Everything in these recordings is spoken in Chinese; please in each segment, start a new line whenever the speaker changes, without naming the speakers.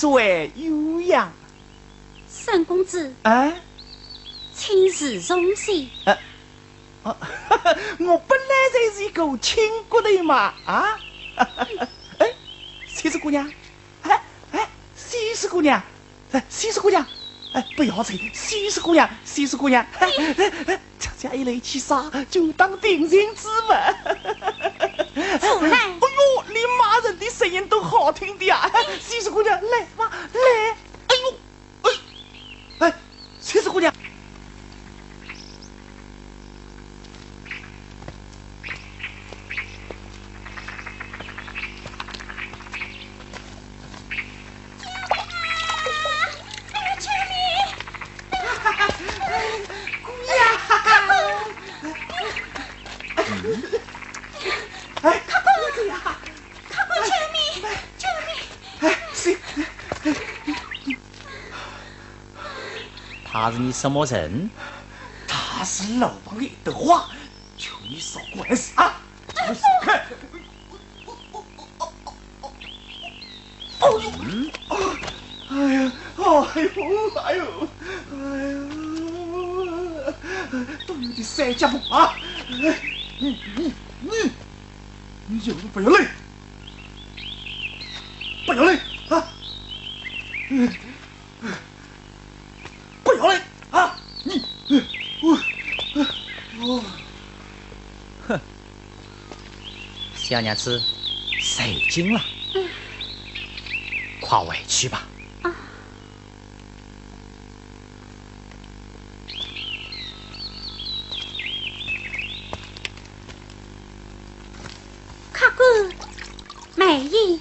水悠扬，
三公子，
啊，
亲自荣幸。
呃，哦，我本来就是一个亲国的嘛，啊，哎，西施姑娘，哎？哎，西施姑娘，哎，西施姑娘，哎，不要走，西施姑娘，西施姑娘，哎？哎哎，家一来一起杀，就当定情之嘛。
出来！
声音都好听的呀！西施姑娘，来嘛，来！哎呦，哎，哎，西施姑娘。
是你什么人？
他是老王爷的话，
小娘子，受惊了，快回去吧。啊！
客官，美意。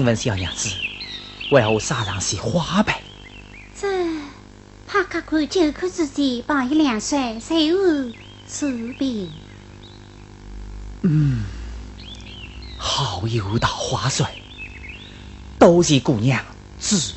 请问小娘子，为何撒上是花呗？
这怕客官酒客之际把一两水，随后出殡。
嗯，好有道花水，多谢姑娘指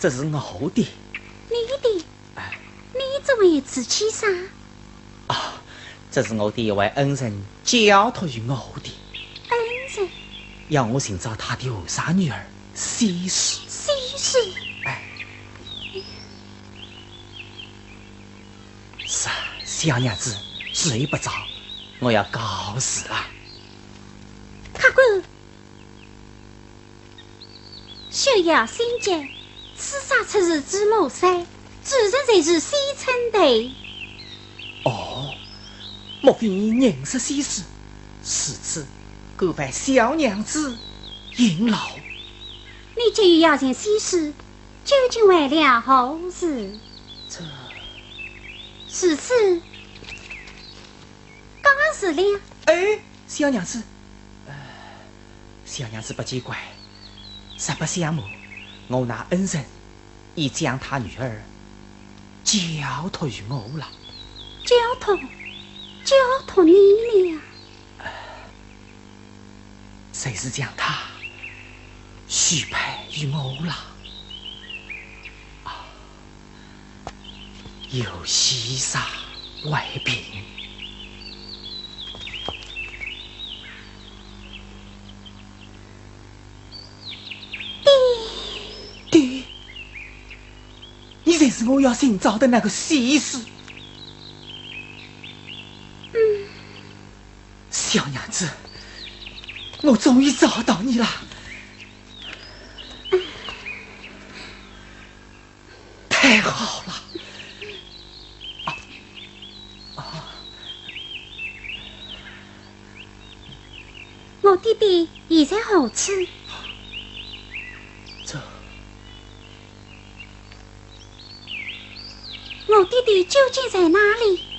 这是我的。
你的？哎，你怎么也自己杀？
啊，这是我的一位恩人交托于我的。
恩人？
要我寻找他的后生女儿西施。
西施？哎，
是小娘子，睡不着，我要告辞了。
客官。休要心急，刺杀出事之谋山，主人才是西村的。
哦，莫非你认识西施？此次各烦小娘子引老。
你急于要见西施，究竟为了何事？
这
此次刚是了。
哎，小娘子，小娘子不见怪，实不相瞒，我那恩人已将他女儿交托于我了。
交托，交托你了？
谁是将他许配于我了？啊，有喜煞为凭。才是我要寻找的那个西施。
嗯，
小娘子，我终于找到你了。太好了！
我弟弟现在何处？我弟弟究竟在哪里？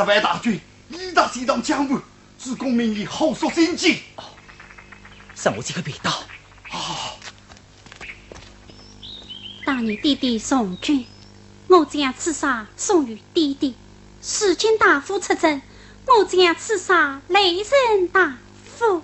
十万大军，一打西藏江畔，主公命令后速进京。
什么这个便道？
啊！
大人弟弟从军，我将刺杀送与弟弟。使君大夫出征，我将刺杀雷神大夫。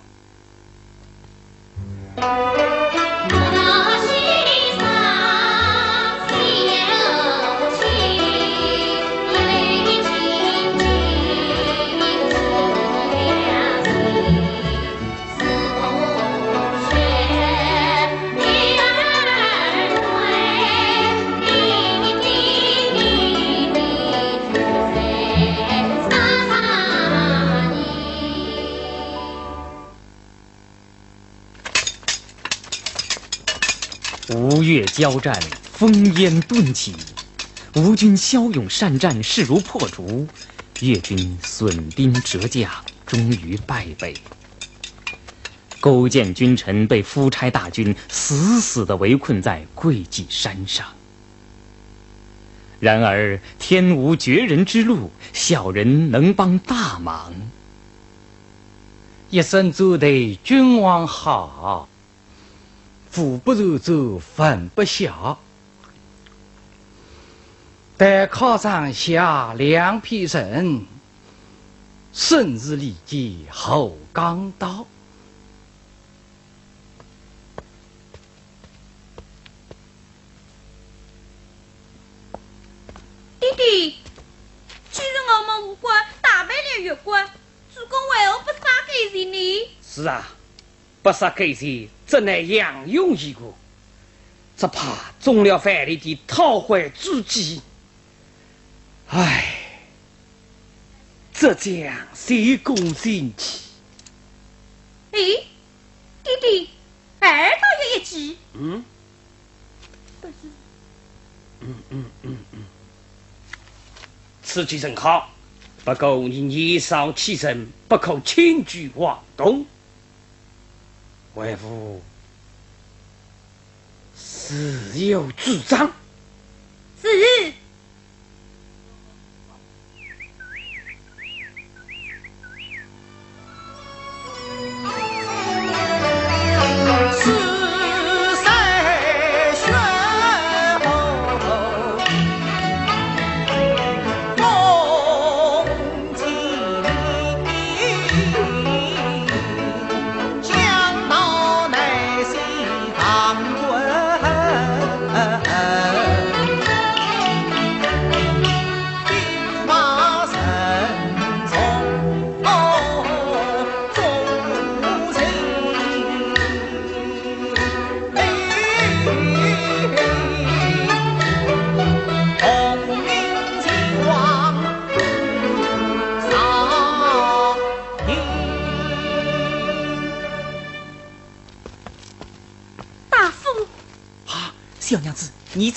越交战，烽烟顿起，吴军骁勇善战，势如破竹；越军损兵折将，终于败北。勾践君臣被夫差大军死死地围困在会稽山上。然而天无绝人之路，小人能帮大忙。
一声奏对，君王好。腹不如走，粉不下。待考上下两匹人，顺日里记后钢刀。
弟弟，既然我们吴国打败了越国，主公为何不杀给谁呢？
是啊。不杀狗贼，怎能养勇一个？只怕中了范蠡的讨怀之计。唉，这将谁攻心气？
哎，弟弟，儿倒有一计。
嗯。
不是。
嗯嗯嗯嗯。此计甚好，不过你年少气盛，不可轻举妄动。为父自有主张。
是。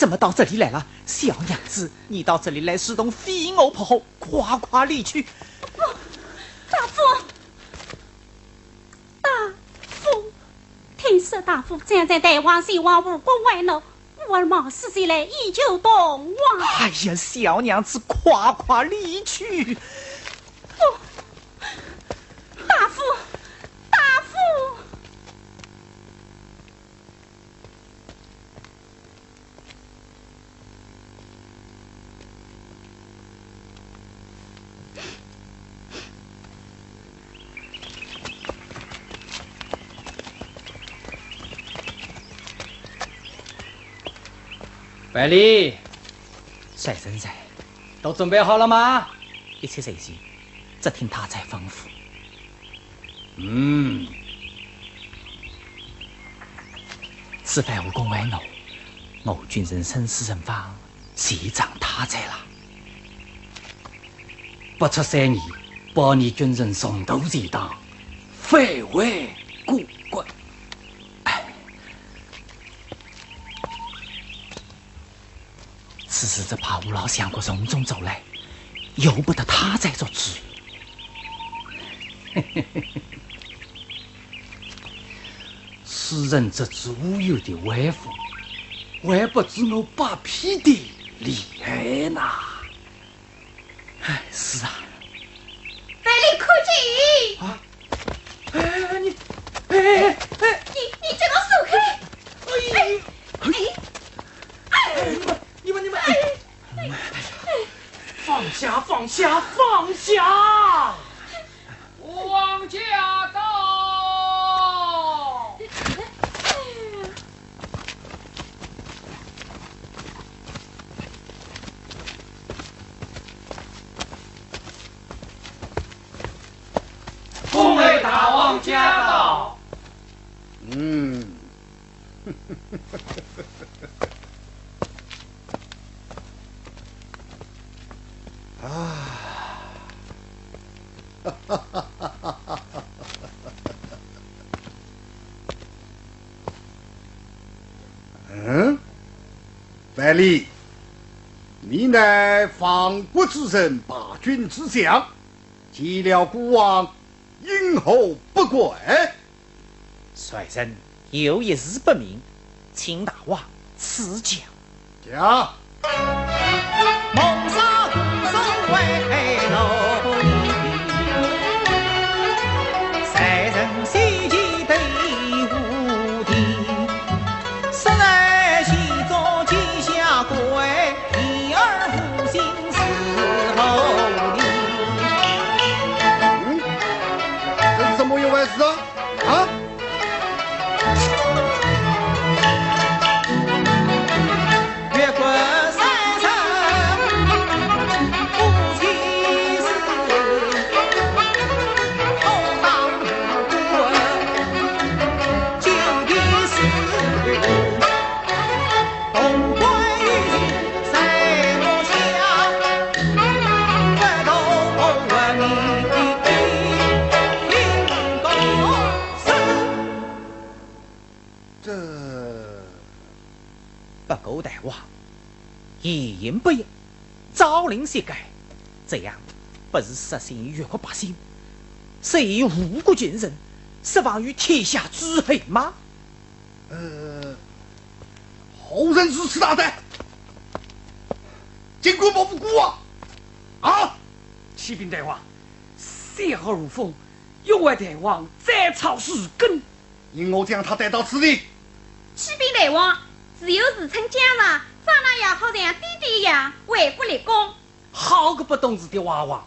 怎么到这里来了，小娘子？你到这里来是同飞蛾扑火，夸夸离去。
大夫，大夫，听说大夫站在台湾前往吴国外呢，吾儿冒死前来，以求同往。
哎呀，小娘子，夸夸离去。
百里，
赛神在，
都准备好了吗？
一切随心，只听他在吩咐。
嗯，
此番武功外露，我军人生死存亡，谁掌他在了？
不出三年，保你军人从头抵当，非为过关。
此时只怕吴老相国从中走来，由不得他再做主。
此人这只乌有的威风，
还不知我八匹的厉害呢。
哎，是啊。
百里看
见啊！哎，你，哎哎哎，
你你叫我松开！
哎哎哎！你们你们你们！放下放下放下！
王家到！
恭为大王驾到！
嗯，啊，嗯，百里，你乃方国之人，八军之将，击了孤王，因何不轨？
帅人有一事不明，请大王赐教。
讲。
一言不言，朝令夕改，这样不是失信于越国百姓，是以误国军人，释放于天下之黑吗？
呃，后人如此大胆，尽管不无辜啊！啊！
启禀大王，三号如风，永为大王斩草除根，
因我将他带到此地。
启禀大王，自由自称将上。长大也好像弟弟一样为国立功，
好个不懂事的娃娃！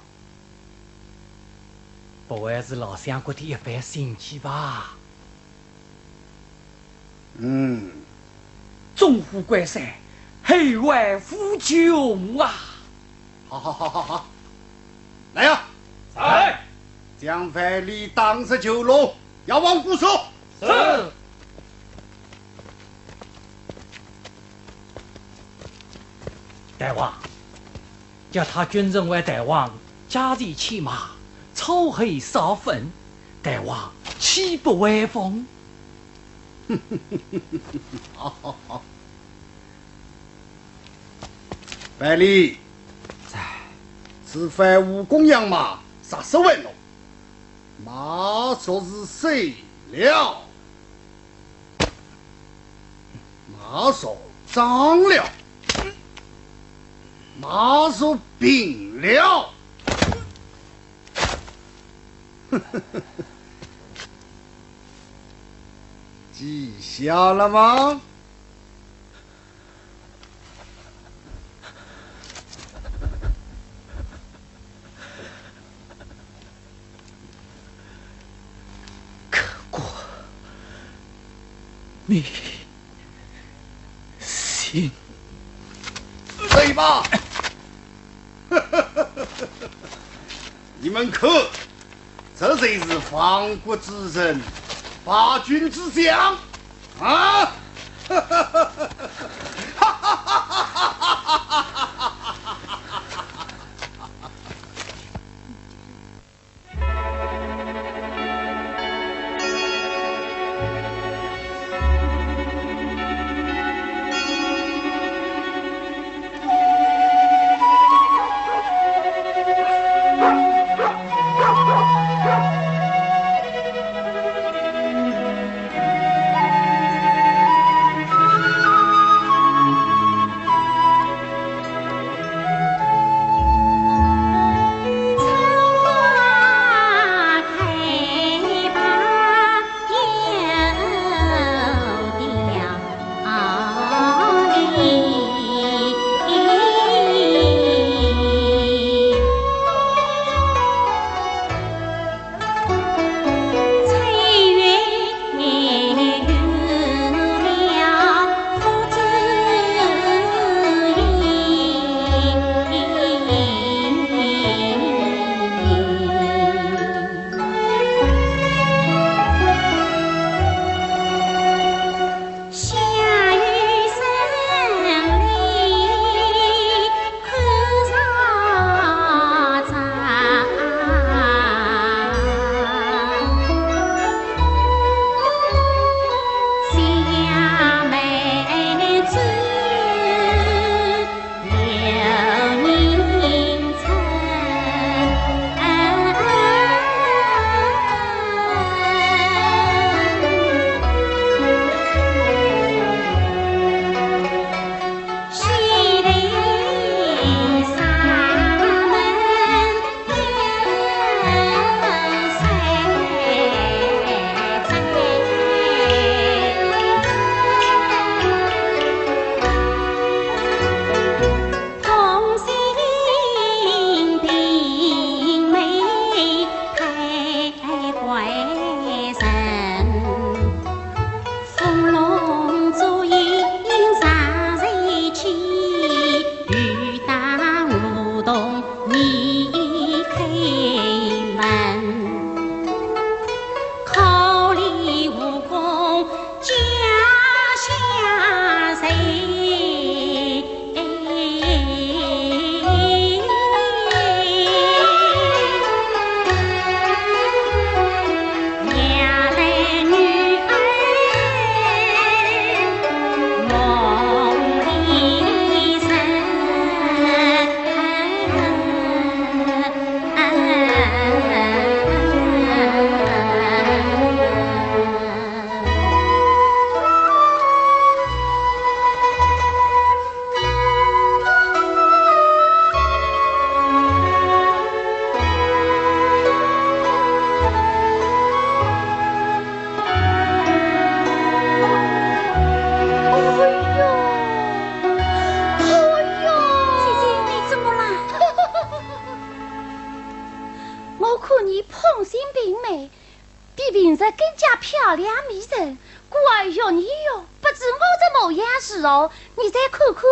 不会是老相国的一番心计吧？
嗯，
中虎关山，黑外呼救啊！
好好好好好，来呀！
来，
将百里当上九龙，要往固守。
是。大王，叫他军人为大王加地骑马，草黑烧粉，大王岂不威风？
好好好，百里，
在，
此番武功养马，杀十万龙，马说是谁了？马说张了。马术病了，记下了吗？
可过你心，
对吧？你们看，这才是亡国之臣，八军之将啊！
我看你胖心并美比平时更加漂亮迷人乖哟你哟不知我这模样是何你再看看。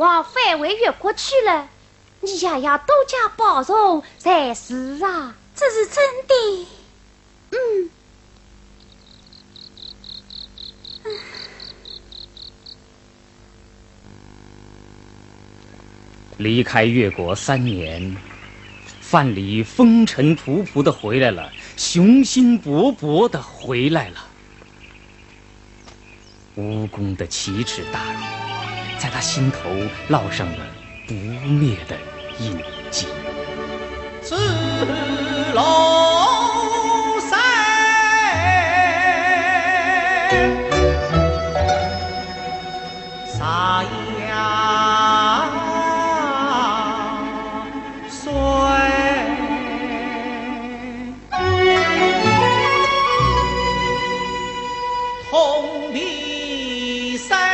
我返回越国去了，你也要多加保重才是啊！
这是真的。嗯。
离开越国三年，范蠡风尘仆仆的回来了，雄心勃勃的回来了。无功的奇耻大辱，在他心头烙上了不灭的印记。
子龙山，洒呀水，通碧山。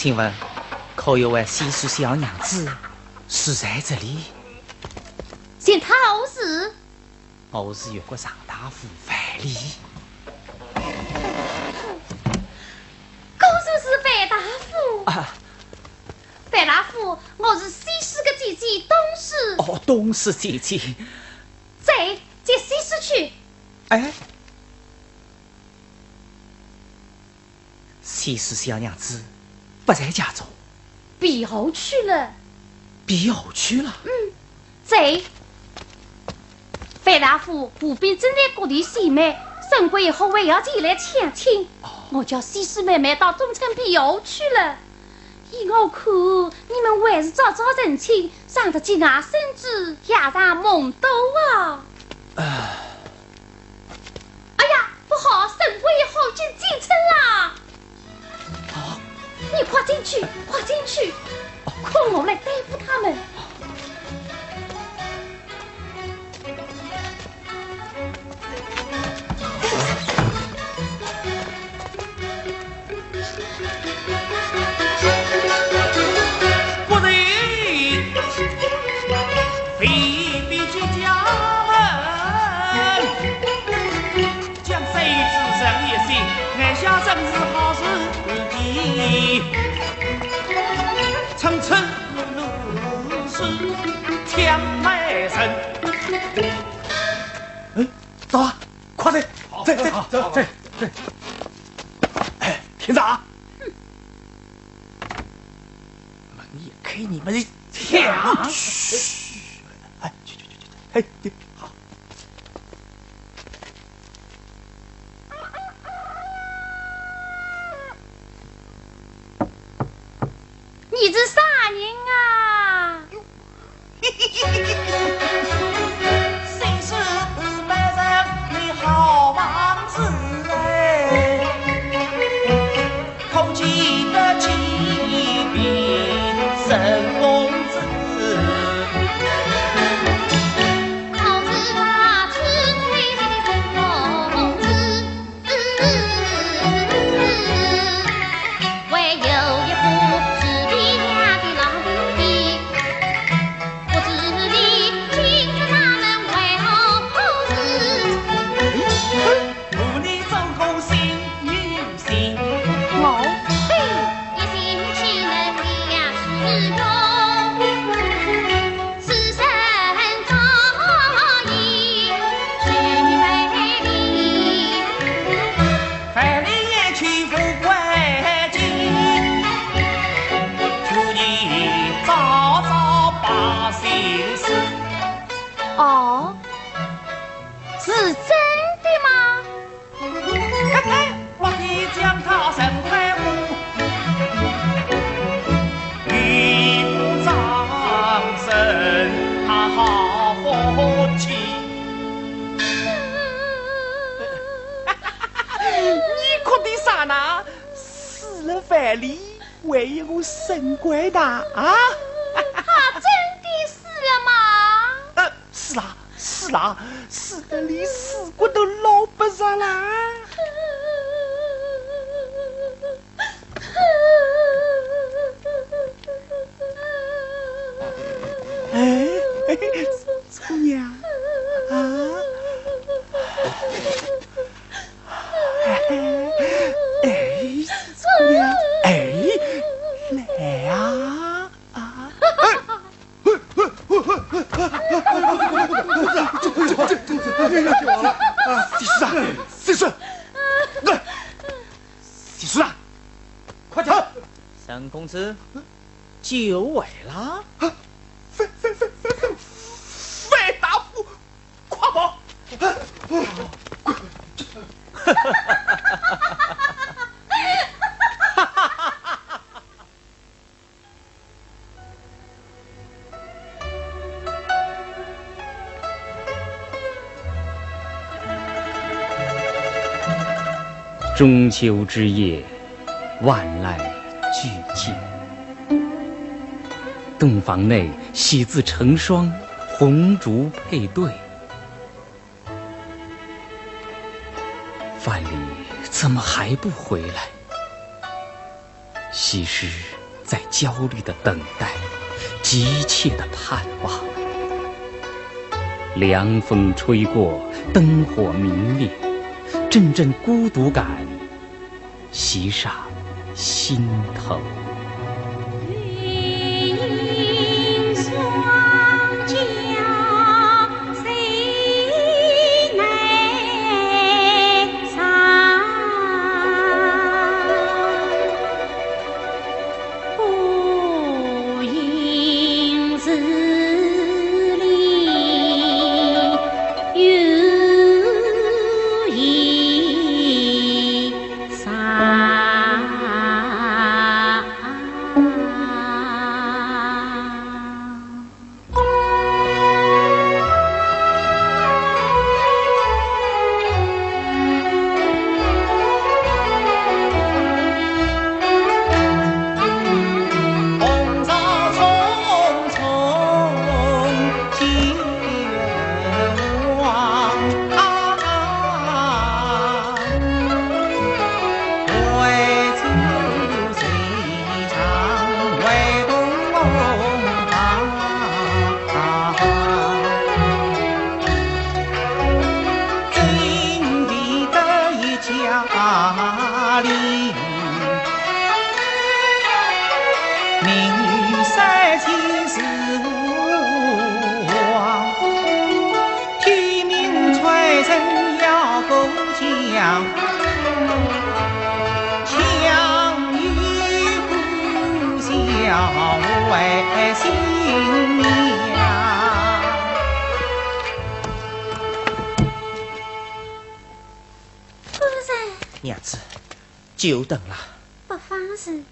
请问，可有位西施小娘子是在这里？
请他何事？
我是越国上大夫范蠡。
公主是范大夫。啊，范大夫，我是西施的姐姐东施。
哦，东施姐姐。
在接西施去。
哎，西施小娘子。不在家中，
避后去了。
避后去了。
嗯，在。范大夫，步兵正在各地行买，省过以后还要前来抢亲。我叫西施妹妹到中村避后去了。依我看，你们还是早早成亲，省得节外生枝，压上梦多啊。哎呀，不好，省过以后就进城了。你快进去，快进去，困我来对付他们。
走啊，快点！走走走哎
呀！啊！第四啊，第四，来，第四啊，快点！
三公子，久违了。
中秋之夜，万籁俱静。洞房内喜字成双，红烛配对。范蠡怎么还不回来？西施在焦虑的等待，急切的盼望。凉风吹过，灯火明灭，阵阵孤独感袭上心头。
人，
娘子，久等了。
不妨事，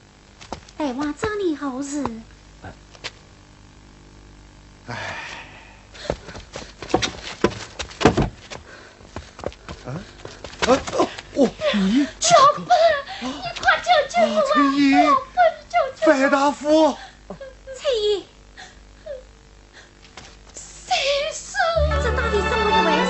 大王找你何事？
啊哦哦，你
你快救救我！
崔姨范大夫，
崔姨，谁说这到底怎么一回事？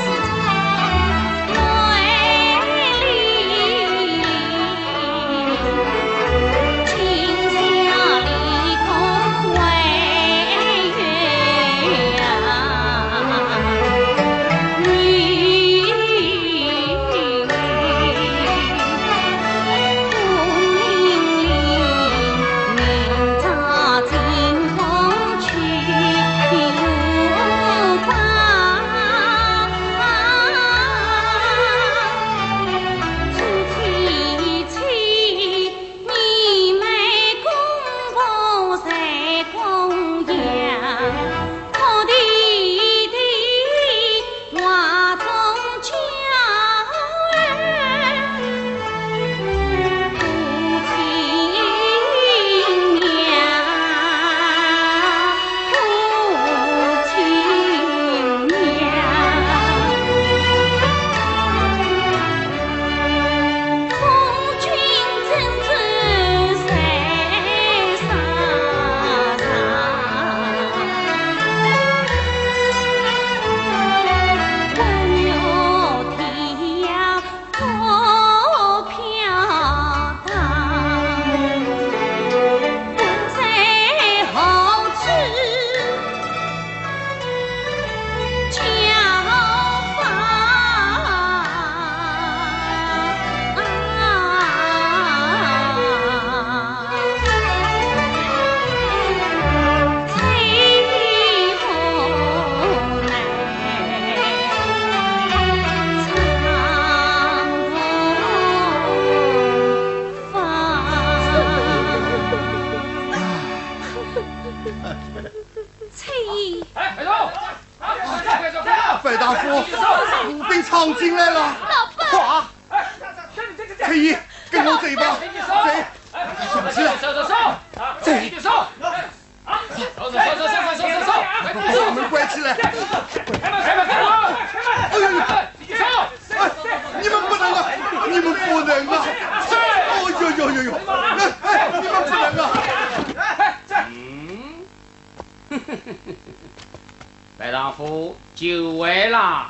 就位了！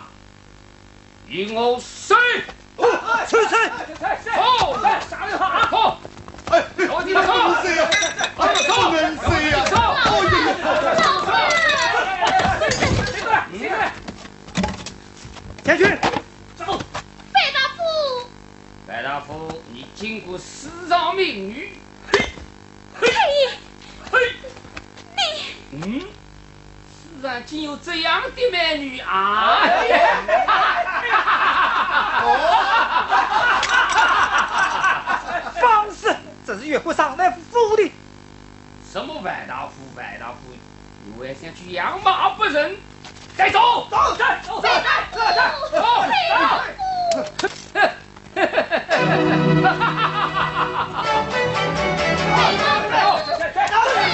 与我死！好，来
杀得好！哎
婆，哎，
好精
呀！哎，
好精神呀！上！
哎呀呀！上！上！来来来来来来！起来！起来！
将军，
走。
白大夫。
白大夫，你经过十
场
命
运。
嗯。竟有这样的美女啊！
放肆！这是越过上来府的。
什么白大夫？白大夫，你还想去养马不认？该走！
走！走！走！
范大夫，范大
离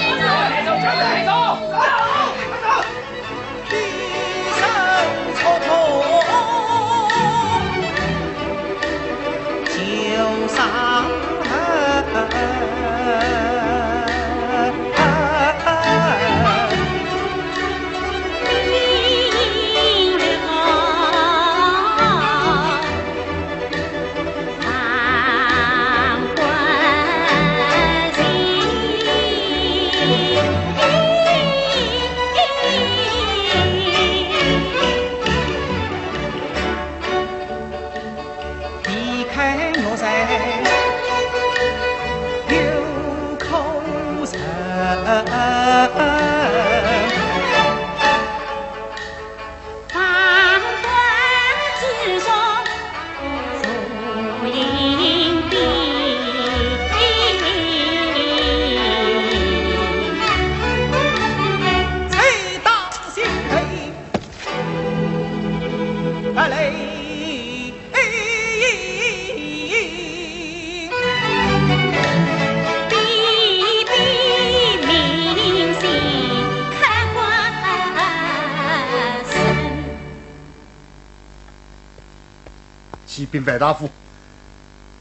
白大夫，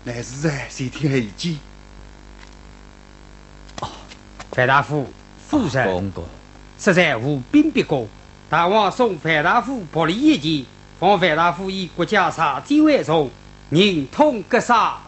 乃是在谁听黑记？
范大夫，夫人，
公公
实在无兵必过。大王送范大夫薄礼一件，望范大夫以国家杀之为重，宁痛割杀。